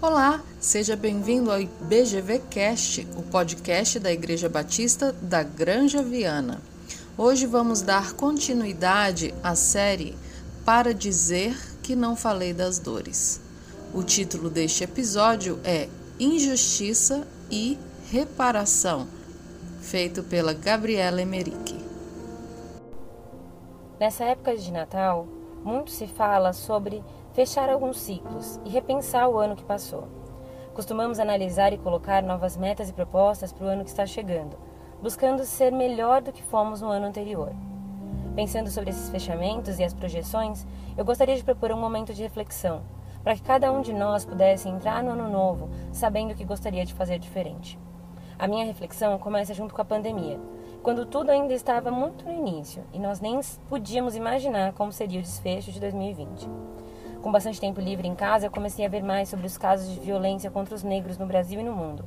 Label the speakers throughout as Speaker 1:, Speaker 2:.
Speaker 1: Olá, seja bem-vindo ao BGV Cast, o podcast da Igreja Batista da Granja Viana. Hoje vamos dar continuidade à série Para Dizer que Não Falei das Dores. O título deste episódio é Injustiça e Reparação, feito pela Gabriela Emerick.
Speaker 2: Nessa época de Natal, muito se fala sobre fechar alguns ciclos e repensar o ano que passou. Costumamos analisar e colocar novas metas e propostas para o ano que está chegando, buscando ser melhor do que fomos no ano anterior. Pensando sobre esses fechamentos e as projeções, eu gostaria de propor um momento de reflexão, para que cada um de nós pudesse entrar no ano novo sabendo o que gostaria de fazer diferente. A minha reflexão começa junto com a pandemia, quando tudo ainda estava muito no início e nós nem podíamos imaginar como seria o desfecho de 2020. Com bastante tempo livre em casa, eu comecei a ver mais sobre os casos de violência contra os negros no Brasil e no mundo.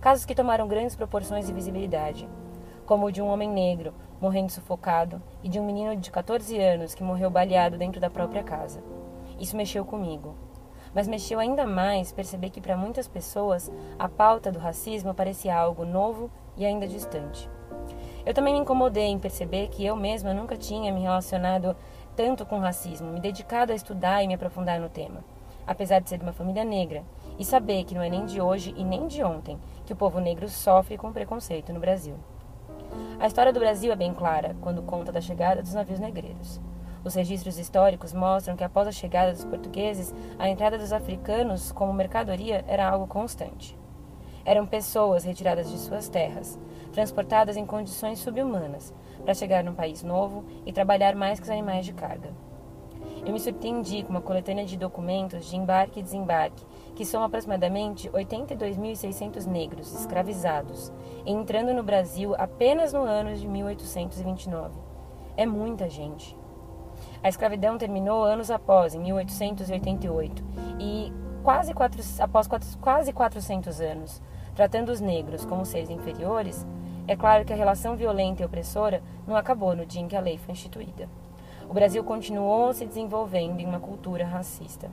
Speaker 2: Casos que tomaram grandes proporções e visibilidade, como o de um homem negro morrendo sufocado e de um menino de 14 anos que morreu baleado dentro da própria casa. Isso mexeu comigo. Mas mexeu ainda mais perceber que para muitas pessoas a pauta do racismo parecia algo novo e ainda distante. Eu também me incomodei em perceber que eu mesma nunca tinha me relacionado tanto com racismo, me dedicado a estudar e me aprofundar no tema, apesar de ser de uma família negra, e saber que não é nem de hoje e nem de ontem que o povo negro sofre com preconceito no Brasil. A história do Brasil é bem clara quando conta da chegada dos navios negreiros. Os registros históricos mostram que após a chegada dos portugueses, a entrada dos africanos como mercadoria era algo constante. Eram pessoas retiradas de suas terras, transportadas em condições subhumanas, para chegar num país novo e trabalhar mais que os animais de carga. Eu me surpreendi com uma coletânea de documentos de embarque e desembarque, que são aproximadamente 82.600 negros escravizados, entrando no Brasil apenas no ano de 1829. É muita gente. A escravidão terminou anos após, em 1888, e quase quatro, após quatro, quase 400 anos, tratando os negros como seres inferiores, é claro que a relação violenta e opressora não acabou no dia em que a lei foi instituída. O Brasil continuou se desenvolvendo em uma cultura racista.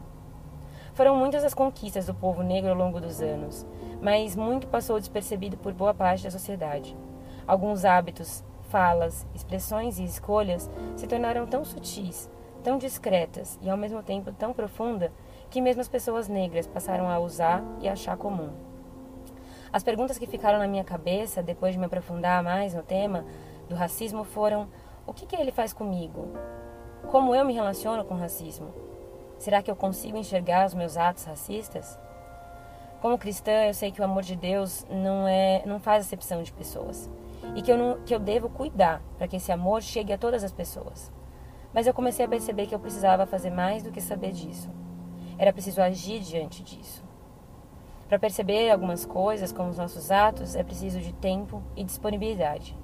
Speaker 2: Foram muitas as conquistas do povo negro ao longo dos anos, mas muito passou despercebido por boa parte da sociedade. Alguns hábitos, falas, expressões e escolhas se tornaram tão sutis, tão discretas e ao mesmo tempo tão profunda que mesmo as pessoas negras passaram a usar e achar comum. As perguntas que ficaram na minha cabeça depois de me aprofundar mais no tema do racismo foram: o que, que ele faz comigo? Como eu me relaciono com o racismo? Será que eu consigo enxergar os meus atos racistas? Como cristã, eu sei que o amor de Deus não é, não faz acepção de pessoas e que eu, não, que eu devo cuidar para que esse amor chegue a todas as pessoas. Mas eu comecei a perceber que eu precisava fazer mais do que saber disso. Era preciso agir diante disso. Para perceber algumas coisas, como os nossos atos, é preciso de tempo e disponibilidade.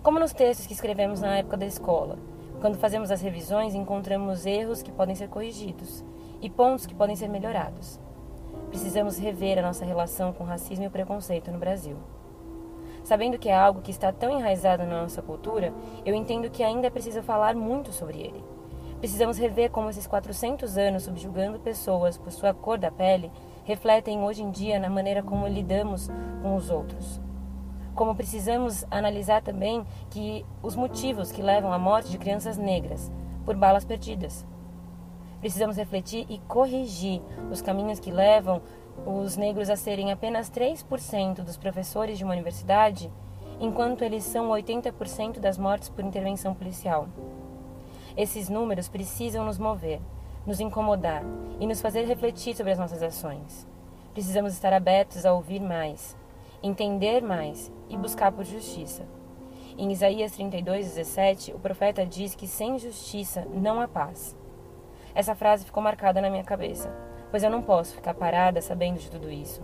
Speaker 2: Como nos textos que escrevemos na época da escola, quando fazemos as revisões, encontramos erros que podem ser corrigidos e pontos que podem ser melhorados. Precisamos rever a nossa relação com o racismo e o preconceito no Brasil. Sabendo que é algo que está tão enraizado na nossa cultura, eu entendo que ainda é preciso falar muito sobre ele. Precisamos rever como esses 400 anos subjugando pessoas por sua cor da pele refletem hoje em dia na maneira como lidamos com os outros. Como precisamos analisar também que os motivos que levam à morte de crianças negras por balas perdidas. Precisamos refletir e corrigir os caminhos que levam os negros a serem apenas 3% dos professores de uma universidade, enquanto eles são 80% das mortes por intervenção policial. Esses números precisam nos mover nos incomodar e nos fazer refletir sobre as nossas ações. Precisamos estar abertos a ouvir mais, entender mais e buscar por justiça. Em Isaías 32:17, o profeta diz que sem justiça não há paz. Essa frase ficou marcada na minha cabeça, pois eu não posso ficar parada sabendo de tudo isso.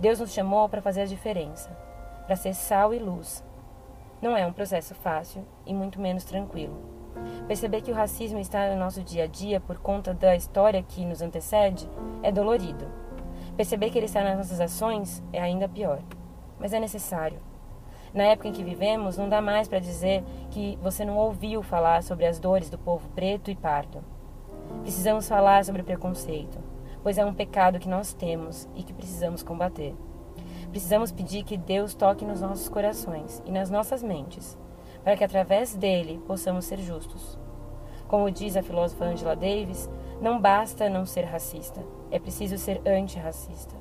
Speaker 2: Deus nos chamou para fazer a diferença, para ser sal e luz. Não é um processo fácil e muito menos tranquilo. Perceber que o racismo está no nosso dia a dia por conta da história que nos antecede é dolorido. Perceber que ele está nas nossas ações é ainda pior. Mas é necessário. Na época em que vivemos, não dá mais para dizer que você não ouviu falar sobre as dores do povo preto e pardo. Precisamos falar sobre preconceito, pois é um pecado que nós temos e que precisamos combater. Precisamos pedir que Deus toque nos nossos corações e nas nossas mentes, para que através dele possamos ser justos. Como diz a filósofa Angela Davis, não basta não ser racista, é preciso ser antirracista.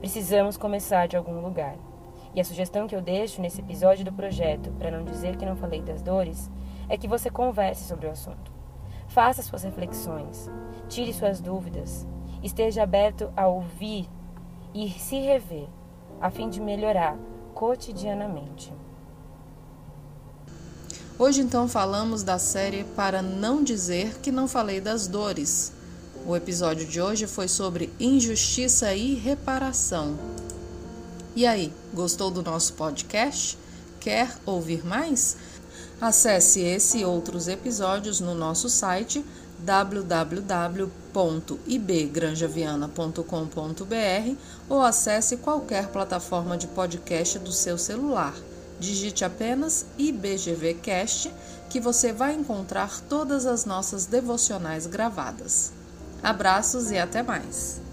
Speaker 2: Precisamos começar de algum lugar. E a sugestão que eu deixo nesse episódio do projeto, para não dizer que não falei das dores, é que você converse sobre o assunto. Faça suas reflexões, tire suas dúvidas, esteja aberto a ouvir e se rever, a fim de melhorar cotidianamente.
Speaker 1: Hoje então falamos da série Para Não Dizer Que Não Falei das Dores. O episódio de hoje foi sobre injustiça e reparação. E aí, gostou do nosso podcast? Quer ouvir mais? Acesse esse e outros episódios no nosso site www.ibgranjaviana.com.br ou acesse qualquer plataforma de podcast do seu celular. Digite apenas IBGVcast que você vai encontrar todas as nossas devocionais gravadas. Abraços e até mais!